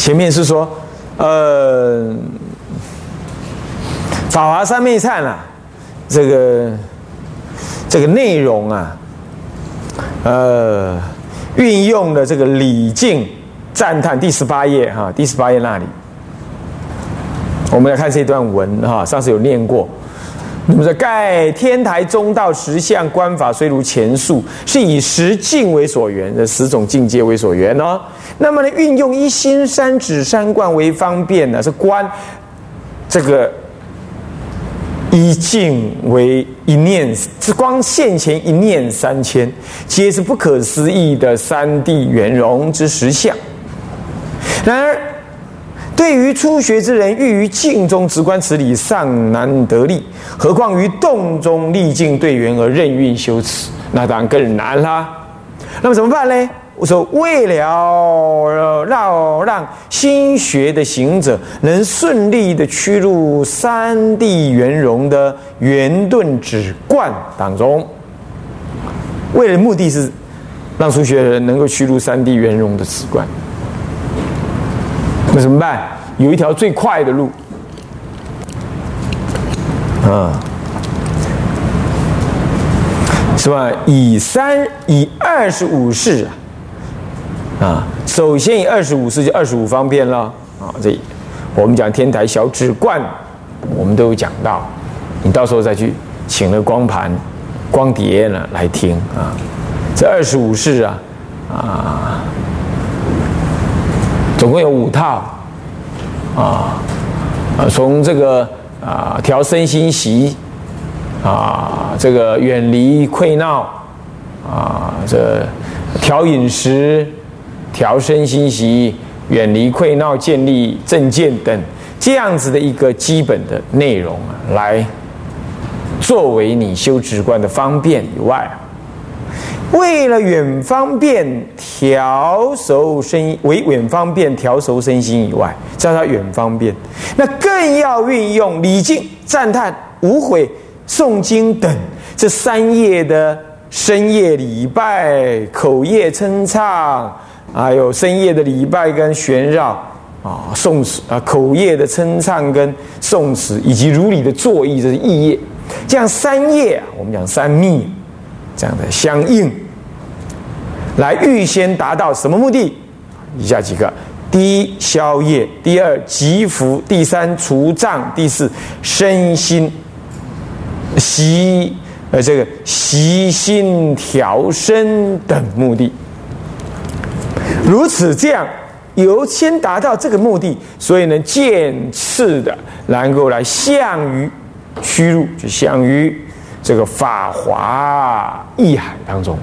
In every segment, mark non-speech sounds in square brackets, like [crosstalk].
前面是说，呃，法华三昧忏啊，这个这个内容啊，呃，运用的这个礼敬赞叹第十八页哈，第十八页那里，我们来看这段文哈，上次有念过。那么说，盖天台中道十相观法，虽如前述，是以十境为所缘，这十种境界为所缘哦。那么呢，运用一心三指三观为方便呢，是观这个一境为一念，是光现前一念三千，皆是不可思议的三地圆融之实相。然而。对于初学之人，欲于静中直观此理，尚难得力；何况于动中历尽对缘而任运修持，那当然更难啦。那么怎么办呢？我说，为了让让新学的行者能顺利的趋入三地圆融的圆顿止观当中，为了目的是让初学的人能够趋入三地圆融的止观。那怎么办？有一条最快的路，啊，是吧？以三以二十五式啊，首先以二十五式就二十五方便了啊。这我们讲天台小指冠，我们都有讲到，你到时候再去请了光盘、光碟呢来听啊。这二十五式啊，啊。总共有五套，啊，啊，从这个啊调身心习，啊，这个远离溃闹，啊，这调饮食、调身心习、远离溃闹、建立正见等这样子的一个基本的内容啊，来作为你修直观的方便以外。为了远方便调熟身，为远方便调熟身心以外，叫它远方便，那更要运用礼敬、赞叹、无悔、诵经等这三业的深夜礼拜、口业称唱，还有深夜的礼拜跟旋绕啊、诵词啊、口业的称唱跟诵词，以及如理的作意，这是意业。这样三业，我们讲三密。这样的相应，来预先达到什么目的？以下几个：第一，消业；第二，积福；第三，除障；第四，身心习呃这个习心调身等目的。如此这样，由先达到这个目的，所以呢，渐次的能够来向于趋入，就向于。这个法华义海当中，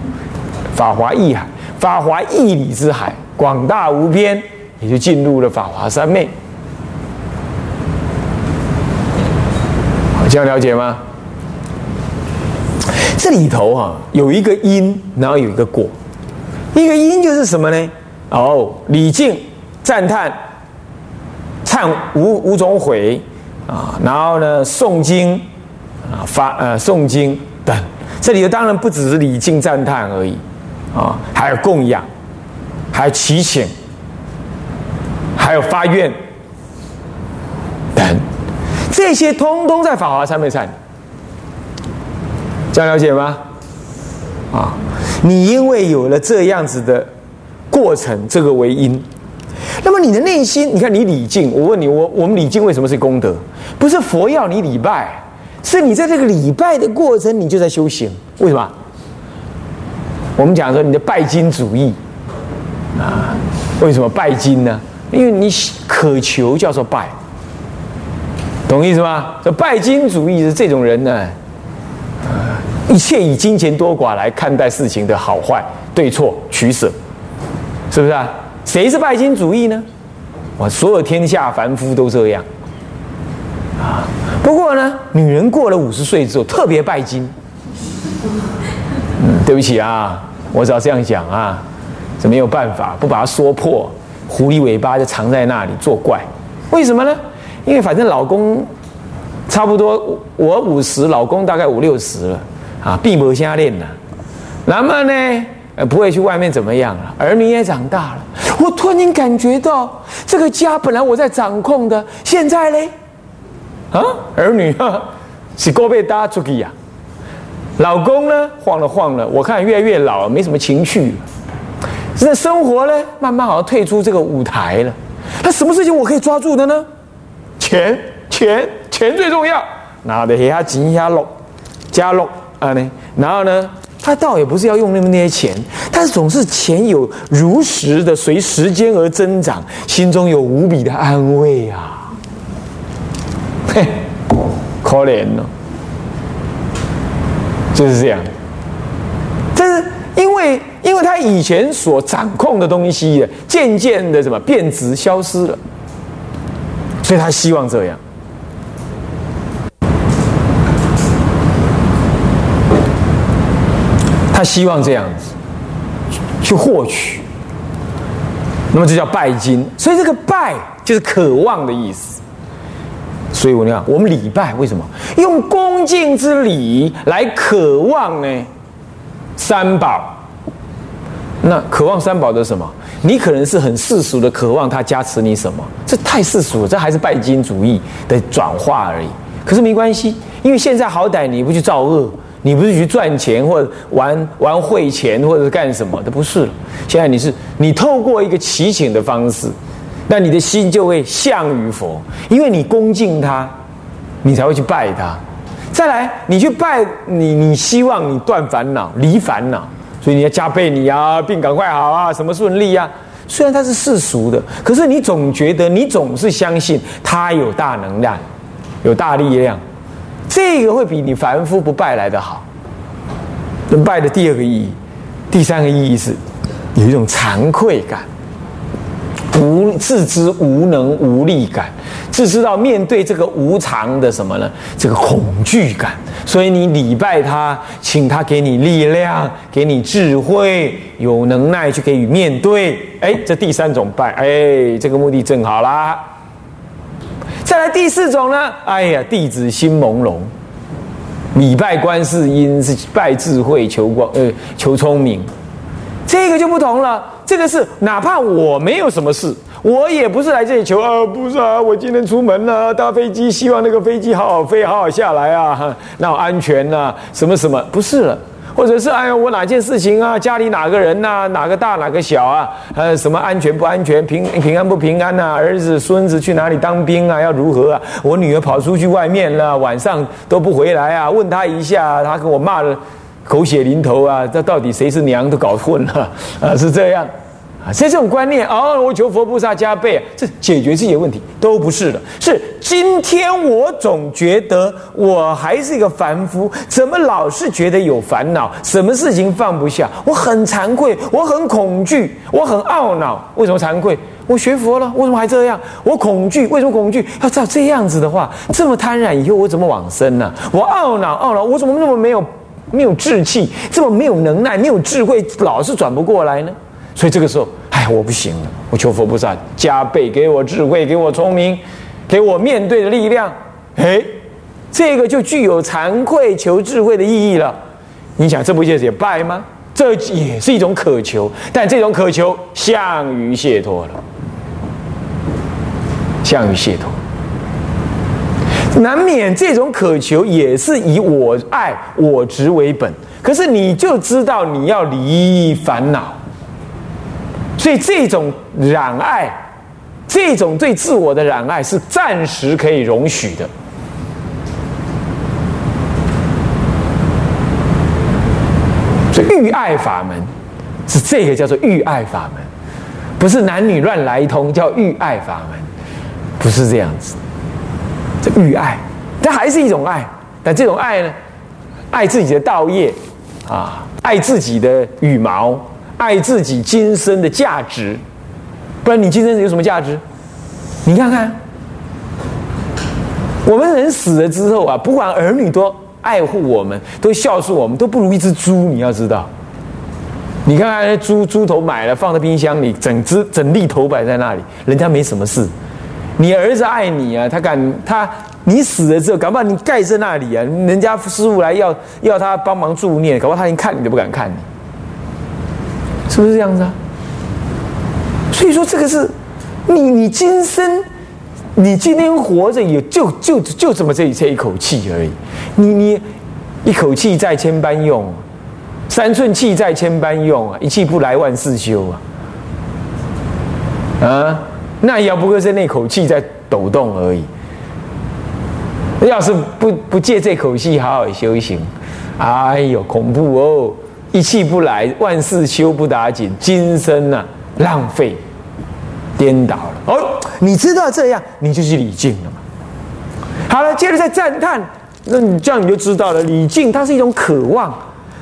法华义海，法华义理之海，广大无边，也就进入了法华三昧。这样了解吗？这里头啊，有一个因，然后有一个果。一个因就是什么呢？哦，礼敬、赞叹、忏五五种悔啊，然后呢，诵经。啊，发呃诵经等，这里头当然不只是礼敬赞叹而已，啊，还有供养，还有祈请，还有发愿等，这些通通在法华三昧忏这样了解吗？啊，你因为有了这样子的过程，这个为因，那么你的内心，你看你礼敬，我问你，我我们礼敬为什么是功德？不是佛要你礼拜。是你在这个礼拜的过程，你就在修行。为什么？我们讲说你的拜金主义啊？为什么拜金呢？因为你渴求叫做拜，懂意思吗？这拜金主义是这种人呢，一切以金钱多寡来看待事情的好坏、对错、取舍，是不是啊？谁是拜金主义呢？我所有天下凡夫都这样啊。不过呢，女人过了五十岁之后特别拜金。嗯，对不起啊，我只要这样讲啊，这没有办法，不把它说破，狐狸尾巴就藏在那里作怪。为什么呢？因为反正老公差不多我五十，老公大概五六十了啊，闭门瞎练了。那么呢，呃，不会去外面怎么样了，儿女也长大了，我突然间感觉到，这个家本来我在掌控的，现在嘞，啊，儿女啊，是够被搭出去呀。老公呢，晃了晃了，我看越来越老，没什么情趣。现在生活呢，慢慢好像退出这个舞台了。那什么事情我可以抓住的呢？钱，钱，钱最重要。拿的给他紧一下落，加落啊呢。然后呢，他倒也不是要用那么那些钱，但是总是钱有如实的随时间而增长，心中有无比的安慰啊。嘿，[laughs] 可怜了。就是这样，但是因为因为他以前所掌控的东西渐渐的什么变质消失了，所以他希望这样，他希望这样子去获取，那么这叫拜金，所以这个拜就是渴望的意思。所以我讲，我们礼拜为什么用恭敬之礼来渴望呢？三宝，那渴望三宝的什么？你可能是很世俗的渴望他加持你什么？这太世俗了，这还是拜金主义的转化而已。可是没关系，因为现在好歹你不去造恶，你不是去赚钱或者玩玩汇钱或者是干什么的，不是了。现在你是你透过一个祈请的方式。那你的心就会向于佛，因为你恭敬他，你才会去拜他。再来，你去拜你，你希望你断烦恼、离烦恼，所以你要加倍你啊，病赶快好啊，什么顺利啊？虽然他是世俗的，可是你总觉得你总是相信他有大能量、有大力量，这个会比你凡夫不拜来的好。能拜的第二个意义，第三个意义是有一种惭愧感。无自知无能无力感，自知道面对这个无常的什么呢？这个恐惧感，所以你礼拜他，请他给你力量，给你智慧，有能耐去给予面对。哎，这第三种拜，哎，这个目的正好啦。再来第四种呢？哎呀，弟子心朦胧，礼拜观世音是拜智慧求光，呃，求聪明。这个就不同了，这个是哪怕我没有什么事，我也不是来这里求啊，不是啊，我今天出门了，搭飞机，希望那个飞机好好飞，好好下来啊，[laughs] 那安全呐，什么什么，不是了，或者是哎呀，我哪件事情啊，家里哪个人呐，哪个大哪个小啊，呃，什么安全不安全，平平安不平安呐，儿子孙子去哪里当兵啊，要如何啊？我女儿跑出去外面了，晚上都不回来啊，问她一下，她给我骂了。狗血淋头啊！这到底谁是娘都搞混了 [laughs] 啊！是这样啊？所以这种观念哦，我求佛菩萨加倍，这解决这些问题都不是的。是今天我总觉得我还是一个凡夫，怎么老是觉得有烦恼？什么事情放不下？我很惭愧，我很恐惧，我很懊恼。为什么惭愧？我学佛了，为什么还这样？我恐惧，为什么恐惧？要照这样子的话，这么贪婪，以后我怎么往生呢？我懊恼，懊恼，我怎么那么没有？没有志气，这么没有能耐，没有智慧，老是转不过来呢。所以这个时候，哎，我不行了，我求佛菩萨加倍给我智慧，给我聪明，给我面对的力量。哎，这个就具有惭愧求智慧的意义了。你想，这不就是也拜吗？这也是一种渴求，但这种渴求向于解脱了，向于解脱。难免这种渴求也是以我爱我执为本，可是你就知道你要离烦恼，所以这种染爱，这种对自我的染爱是暂时可以容许的。所以欲爱法门是这个叫做欲爱法门，不是男女乱来一通叫欲爱法门，不是这样子。欲爱，它还是一种爱，但这种爱呢，爱自己的道业，啊，爱自己的羽毛，爱自己今生的价值，不然你今生有什么价值？你看看，我们人死了之后啊，不管儿女多爱护我们，都孝顺我们，都不如一只猪。你要知道，你看看那猪，猪头买了放在冰箱里，整只整粒头摆在那里，人家没什么事。你儿子爱你啊，他敢他你死了之后，搞不好你盖在那里啊，人家师傅来要要他帮忙助念，搞不好他连看你都不敢看你，是不是这样子啊？所以说这个是，你你今生，你今天活着也就就就这么这一这一口气而已，你你一口气在千般用，三寸气在千般用啊，一气不来万事休啊，啊，那也不过是那口气在抖动而已。要是不不借这口气好好修行，哎呦，恐怖哦！一气不来，万事修不打紧，今生呐浪费颠倒了。哦，你知道这样，你就去礼敬了嘛。好了，接着再赞叹，那你这样你就知道了，礼敬它是一种渴望，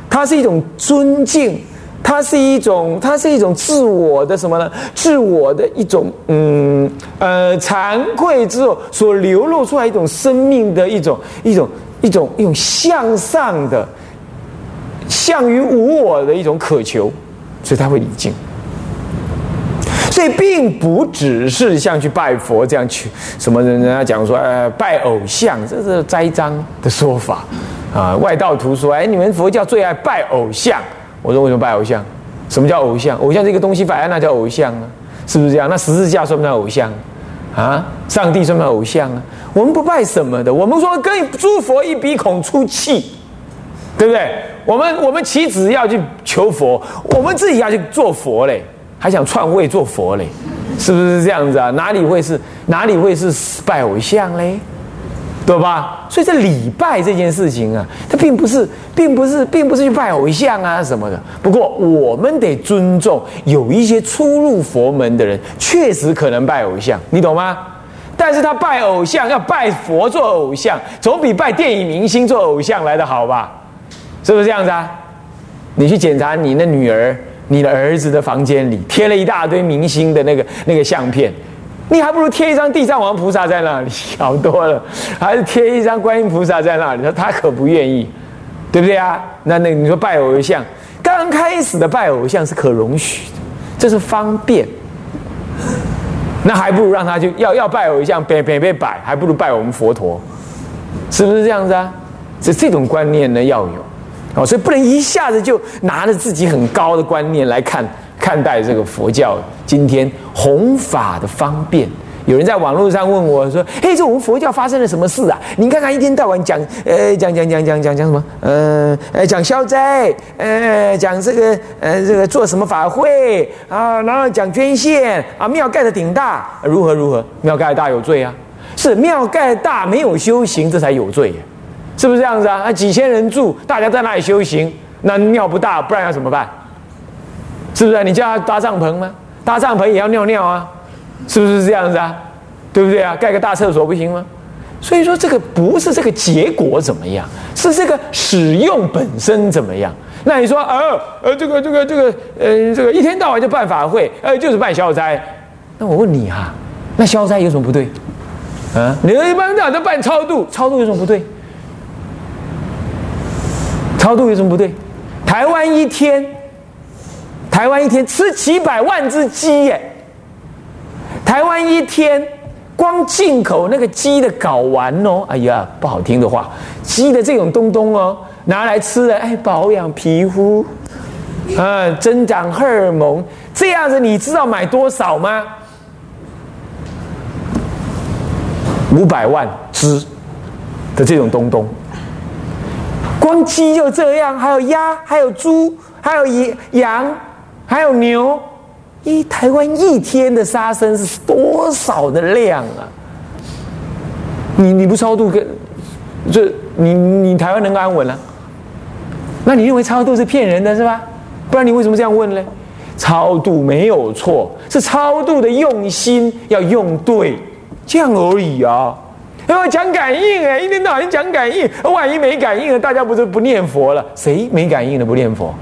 它是一种尊敬。它是一种，它是一种自我的什么呢？自我的一种，嗯，呃，惭愧之后所流露出来一种生命的一种，一种，一种，一种向上的，向于无我的一种渴求，所以他会礼敬。所以并不只是像去拜佛这样去，什么人人家讲说，呃，拜偶像，这是栽赃的说法啊。外道徒说，哎，你们佛教最爱拜偶像。我说为什么拜偶像？什么叫偶像？偶像这个东西摆在那叫偶像啊，是不是这样？那十字架算不算偶像？啊，上帝算不算偶像啊？我们不拜什么的，我们说跟诸佛一鼻孔出气，对不对？我们我们岂止要去求佛，我们自己要去做佛嘞，还想篡位做佛嘞，是不是这样子啊？哪里会是哪里会是拜偶像嘞？对吧？所以这礼拜这件事情啊，它并不是，并不是，并不是去拜偶像啊什么的。不过我们得尊重有一些初入佛门的人，确实可能拜偶像，你懂吗？但是他拜偶像要拜佛做偶像，总比拜电影明星做偶像来的好吧？是不是这样子啊？你去检查你的女儿、你的儿子的房间里，贴了一大堆明星的那个那个相片。你还不如贴一张地藏王菩萨在那里 [laughs] 好多了，还是贴一张观音菩萨在那里，他他可不愿意，对不对啊？那那你说拜偶像，刚开始的拜偶像是可容许的，这是方便，那还不如让他就要要拜偶像，别别别摆，还不如拜我们佛陀，是不是这样子啊？这这种观念呢要有，哦，所以不能一下子就拿着自己很高的观念来看。看待这个佛教今天弘法的方便，有人在网络上问我说：“嘿，这我们佛教发生了什么事啊？你看看一天到晚讲，呃，讲讲讲讲讲讲什么？呃，呃，讲消灾，呃，讲这个，呃，这个做什么法会啊？然后讲捐献啊，庙盖的顶大，如何如何？庙盖大有罪啊？是庙盖大没有修行，这才有罪，是不是这样子啊？啊，几千人住，大家在那里修行，那庙不大，不然要怎么办？”是不是？你叫他搭帐篷吗？搭帐篷也要尿尿啊，是不是这样子啊？对不对啊？盖个大厕所不行吗？所以说这个不是这个结果怎么样，是这个使用本身怎么样。那你说，呃呃，这个这个这个，呃，这个一天到晚就办法会，呃，就是办消灾。那我问你哈，那消灾有什么不对？啊，你一般到晚都办超度，超度有什么不对？超度有什么不对？台湾一天。台湾一天吃几百万只鸡耶！台湾一天光进口那个鸡的睾丸哦，哎呀，不好听的话，鸡的这种东东哦，拿来吃了，哎，保养皮肤，啊，增长荷尔蒙，这样子你知道买多少吗？五百万只的这种东东，光鸡就这样，还有鸭，还有猪，还有羊。还有牛，一台湾一天的杀生是多少的量啊？你你不超度，跟这你你台湾能安稳了？那你认为超度是骗人的是吧？不然你为什么这样问呢？超度没有错，是超度的用心要用对，这样而已啊。因为讲感应哎，一天到晚讲感应，万一没感应了，大家不是不念佛了？谁没感应的不念佛？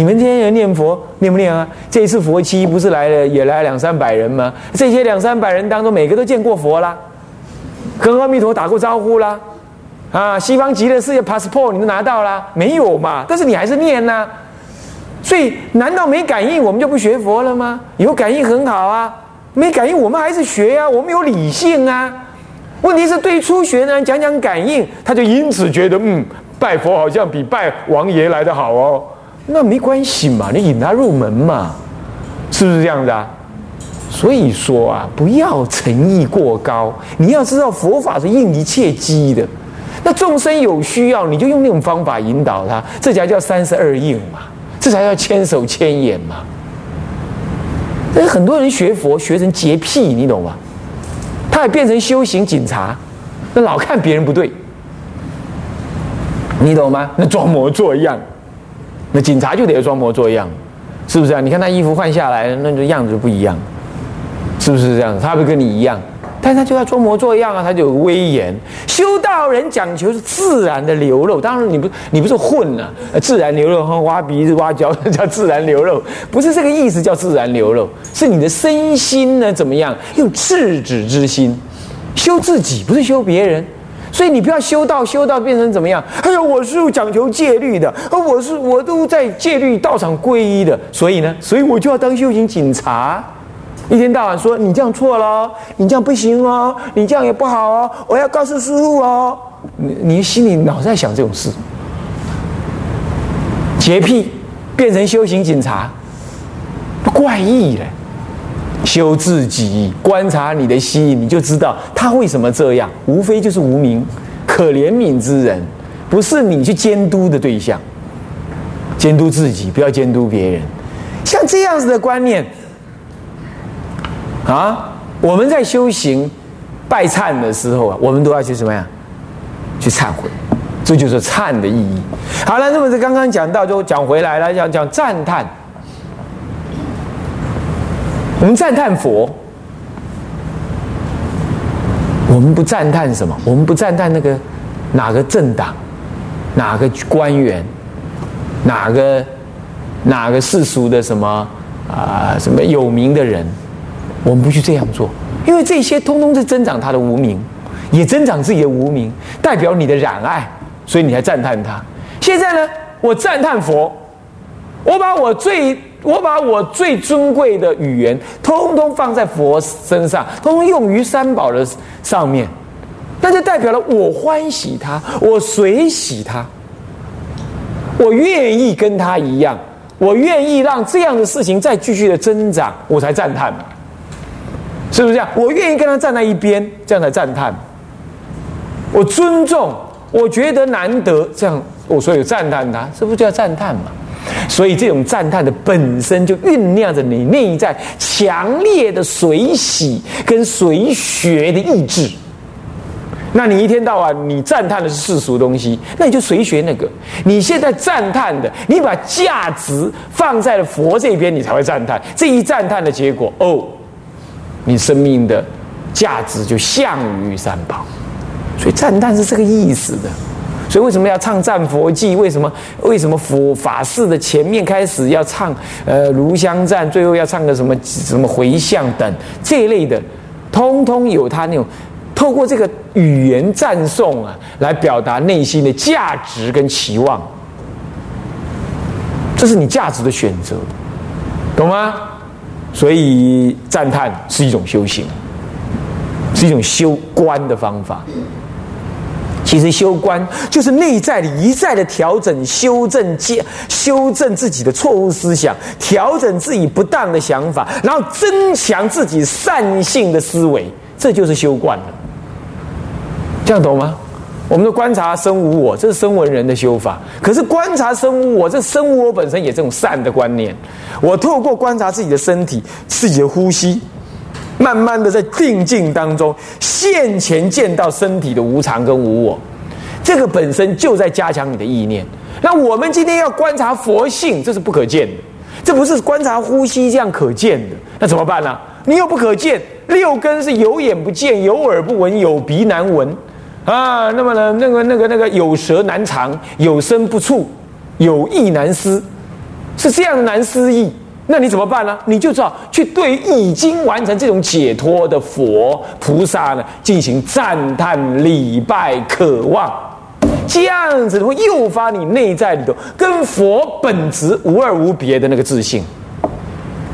你们天天念佛念不念啊？这一次佛期不是来了也来两三百人吗？这些两三百人当中，每个都见过佛啦，跟阿弥陀打过招呼啦，啊，西方极乐世界 passport 你都拿到啦？没有嘛？但是你还是念呐。所以难道没感应我们就不学佛了吗？有感应很好啊，没感应我们还是学呀，我们有理性啊。问题是对初学的人讲讲感应，他就因此觉得嗯，拜佛好像比拜王爷来的好哦。那没关系嘛，你引他入门嘛，是不是这样子啊？所以说啊，不要诚意过高。你要知道，佛法是应一切机的。那众生有需要，你就用那种方法引导他，这才叫三十二应嘛，这才叫千手千眼嘛。但是很多人学佛学成洁癖，你懂吗？他也变成修行警察，那老看别人不对，你懂吗？那装模作样，那警察就得装模作样，是不是啊？你看他衣服换下来，那个样子不一样。是不是这样？他不跟你一样，但他就要装模作样啊，他就有威严。修道人讲求是自然的流露，当然你不你不是混了，自然流露和挖鼻子挖脚叫自然流露，不是这个意思，叫自然流露，是你的身心呢怎么样？用制止之心修自己，不是修别人。所以你不要修道，修道变成怎么样？哎呀，我是讲求戒律的，而我是我都在戒律道场皈依的，所以呢，所以我就要当修行警察。一天到晚说你这样错了，你这样不行哦，你这样也不好哦，我要告诉师傅哦。你你心里老在想这种事，洁癖变成修行警察，怪异嘞。修自己，观察你的心，你就知道他为什么这样。无非就是无名，可怜悯之人，不是你去监督的对象。监督自己，不要监督别人。像这样子的观念。啊，我们在修行拜忏的时候啊，我们都要去什么呀？去忏悔，这就是忏的意义。好了，那么这刚刚讲到，就讲回来了，讲讲赞叹。我们赞叹佛，我们不赞叹什么？我们不赞叹那个哪个政党、哪个官员、哪个哪个世俗的什么啊什么有名的人。我们不去这样做，因为这些通通是增长他的无名，也增长自己的无名，代表你的染爱，所以你才赞叹他。现在呢，我赞叹佛，我把我最我把我最尊贵的语言，通通放在佛身上，通通用于三宝的上面，那就代表了我欢喜他，我随喜他，我愿意跟他一样，我愿意让这样的事情再继续的增长，我才赞叹。是不是这样？我愿意跟他站在一边，这样才赞叹。我尊重，我觉得难得，这样我所以赞叹他，这不叫赞叹吗？所以这种赞叹的本身就酝酿着你内在强烈的随喜跟随学的意志。那你一天到晚你赞叹的是世俗东西，那你就随学那个。你现在赞叹的，你把价值放在了佛这边，你才会赞叹。这一赞叹的结果，哦。你生命的价值就向于三宝，所以赞叹是这个意思的。所以为什么要唱赞佛偈？为什么为什么佛法事的前面开始要唱呃炉香赞，最后要唱个什么什么回向等这一类的，通通有他那种透过这个语言赞颂啊，来表达内心的价值跟期望。这是你价值的选择，懂吗？所以赞叹是一种修行，是一种修观的方法。其实修观就是内在的一再的调整、修正、接修正自己的错误思想，调整自己不当的想法，然后增强自己善性的思维，这就是修观了。这样懂吗？我们的观察生无我，这是生闻人的修法。可是观察生无我，这生无我本身也这种善的观念。我透过观察自己的身体、自己的呼吸，慢慢的在定境当中现前见到身体的无常跟无我，这个本身就在加强你的意念。那我们今天要观察佛性，这是不可见的，这不是观察呼吸这样可见的。那怎么办呢？你又不可见，六根是有眼不见，有耳不闻，有鼻难闻。啊，那么呢，那个、那个、那个有舌难尝，有身不触，有意难思，是这样难思议。那你怎么办呢？你就知道去对已经完成这种解脱的佛菩萨呢进行赞叹、礼拜、渴望，这样子会诱发你内在里头跟佛本质无二无别的那个自信。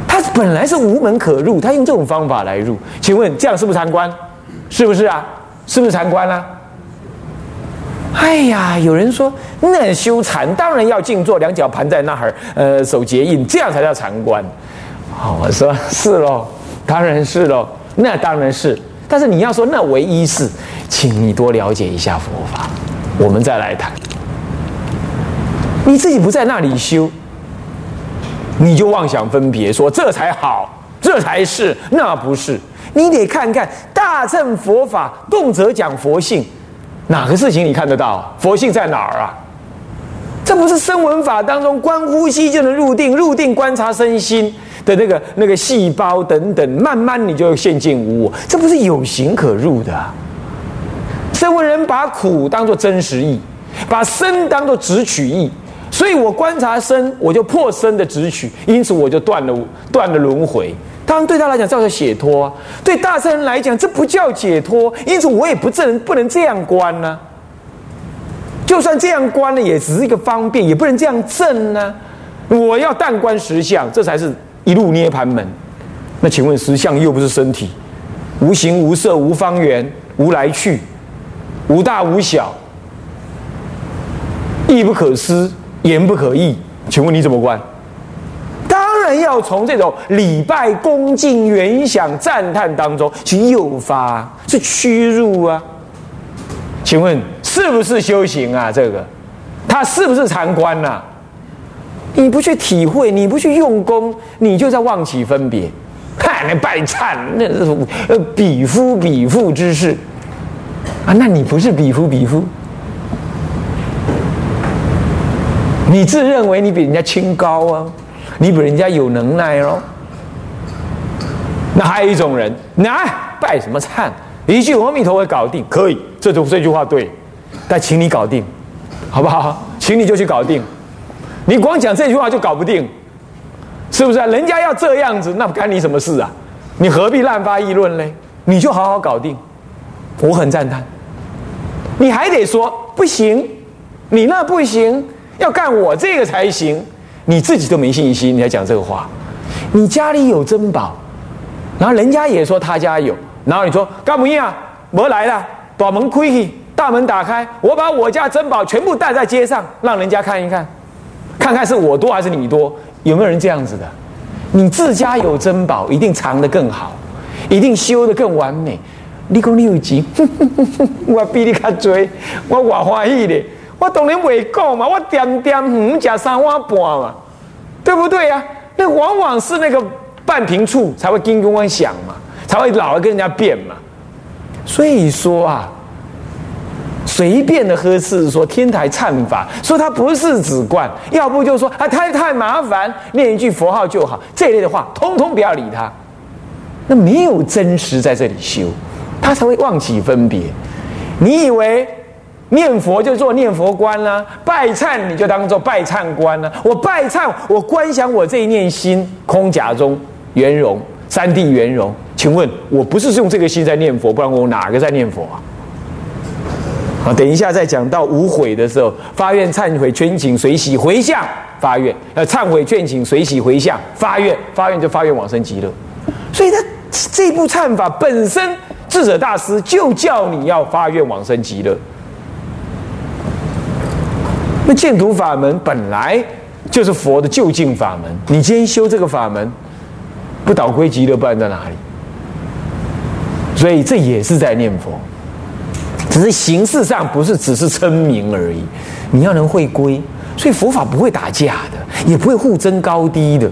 他本来是无门可入，他用这种方法来入。请问这样是不是禅观？是不是啊？是不是禅观啊？哎呀，有人说那修禅当然要静坐，两脚盘在那儿，呃，手结印，这样才叫禅观。好，我说是喽，当然是喽，那当然是。但是你要说那唯一是，请你多了解一下佛法，我们再来谈。你自己不在那里修，你就妄想分别，说这才好，这才是，那不是。你得看看大乘佛法，动辄讲佛性，哪个事情你看得到？佛性在哪儿啊？这不是声闻法当中观呼吸就能入定，入定观察身心的那个那个细胞等等，慢慢你就现进无我，这不是有形可入的。声闻人把苦当做真实意，把生当作直取意。所以我观察生，我就破生的直取，因此我就断了断了轮回。当然对他来讲叫做解脱，对大圣人来讲这不叫解脱，因此我也不能不能这样观呢。就算这样观呢，也只是一个方便，也不能这样正呢。我要但观实相，这才是一路涅盘门。那请问实相又不是身体，无形无色无方圆无来去，无大无小，亦不可思。言不可议，请问你怎么观？要从这种礼拜、恭敬、原想、赞叹当中去诱发，是屈辱啊！请问是不是修行啊？这个，他是不是禅观呐？你不去体会，你不去用功，你就在妄起分别。看那拜忏，那是呃比夫比妇之事啊！那你不是比夫比妇？你自认为你比人家清高啊，你比人家有能耐哦。那还有一种人，来拜什么忏，一句阿弥陀佛搞定，可以，这种这句话对，但请你搞定，好不好？请你就去搞定，你光讲这句话就搞不定，是不是？人家要这样子，那干你什么事啊？你何必滥发议论嘞？你就好好搞定，我很赞叹。你还得说不行，你那不行。要干我这个才行，你自己都没信心，你还讲这个话？你家里有珍宝，然后人家也说他家有，然后你说干不硬啊？我来了，把门开去，大门打开，我把我家珍宝全部带在街上，让人家看一看，看看是我多还是你多？有没有人这样子的？你自家有珍宝，一定藏得更好，一定修得更完美。你讲你有钱，[laughs] 我比你较多，我我欢喜的。我当然未讲嘛，我点点五加三碗半嘛，对不对呀？那往往是那个半平处才会跟跟我想嘛，才会老是跟人家辩嘛。所以说啊，随便的呵斥说天台忏法，说他不是指观，要不就说啊太太麻烦，念一句佛号就好，这一类的话，通通不要理他。那没有真实在这里修，他才会忘记分别。你以为？念佛就做念佛观啦，拜忏你就当做拜忏观啦。我拜忏，我观想我这一念心空假中圆融，三地圆融。请问我不是用这个心在念佛，不然我哪个在念佛啊？啊，等一下再讲到无悔的时候，发愿忏悔，劝请随喜回向发愿，呃，忏悔劝请随喜回向发愿，发愿就发愿往生极乐。所以他这部忏法本身，智者大师就叫你要发愿往生极乐。那净土法门本来就是佛的就近法门，你今天修这个法门，不倒归极乐，不然在哪里？所以这也是在念佛，只是形式上不是只是称名而已。你要能会归，所以佛法不会打架的，也不会互争高低的。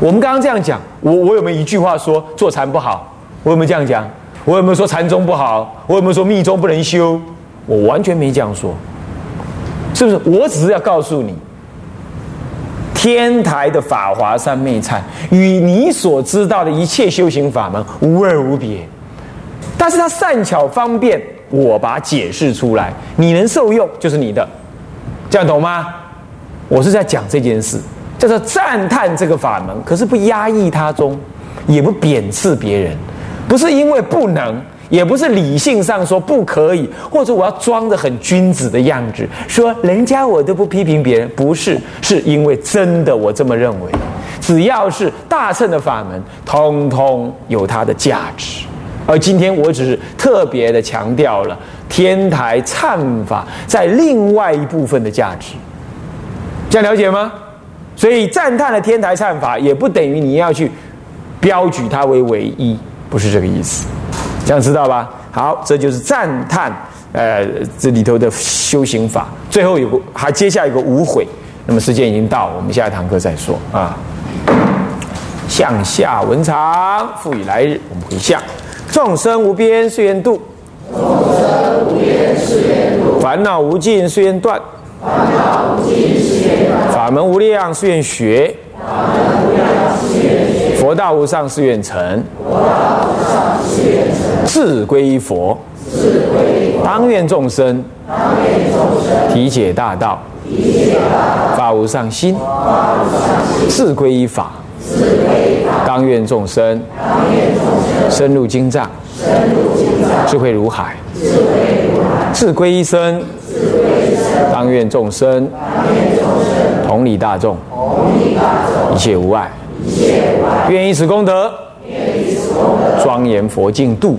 我们刚刚这样讲，我我有没有一句话说坐禅不好？我有没有这样讲？我有没有说禅宗不好？我有没有说密宗不能修？我完全没这样说。是不是？我只是要告诉你，天台的法华三昧禅与你所知道的一切修行法门无二无别，但是它善巧方便，我把解释出来，你能受用就是你的，这样懂吗？我是在讲这件事，叫做赞叹这个法门，可是不压抑他中，也不贬斥别人，不是因为不能。也不是理性上说不可以，或者我要装的很君子的样子，说人家我都不批评别人，不是，是因为真的我这么认为。只要是大乘的法门，通通有它的价值。而今天我只是特别的强调了天台忏法在另外一部分的价值，这样了解吗？所以赞叹了天台忏法，也不等于你要去标举它为唯一，不是这个意思。这样知道吧？好，这就是赞叹，呃，这里头的修行法。最后有个，还接下一个无悔。那么时间已经到，我们下一堂课再说啊。向下文长，复以来日，我们回向。众生无边誓愿度，众生无边誓愿度；烦恼无尽誓愿断，烦恼无尽誓愿断；法门无量誓愿学，法门无量誓愿学；佛道无上誓愿成，佛道无上誓愿成；志归佛，志归佛；当愿众生，当愿众生。体解大道，体解大道；发无上心，发无上心；志归依法，志归法；当愿众生，当愿众生。深入经藏，深入经藏；智慧如海，智慧如海；志归一生，当愿众生，当愿众生。同理大众，同理大众，一切无碍。一切无碍。愿以此功德，庄严佛净土，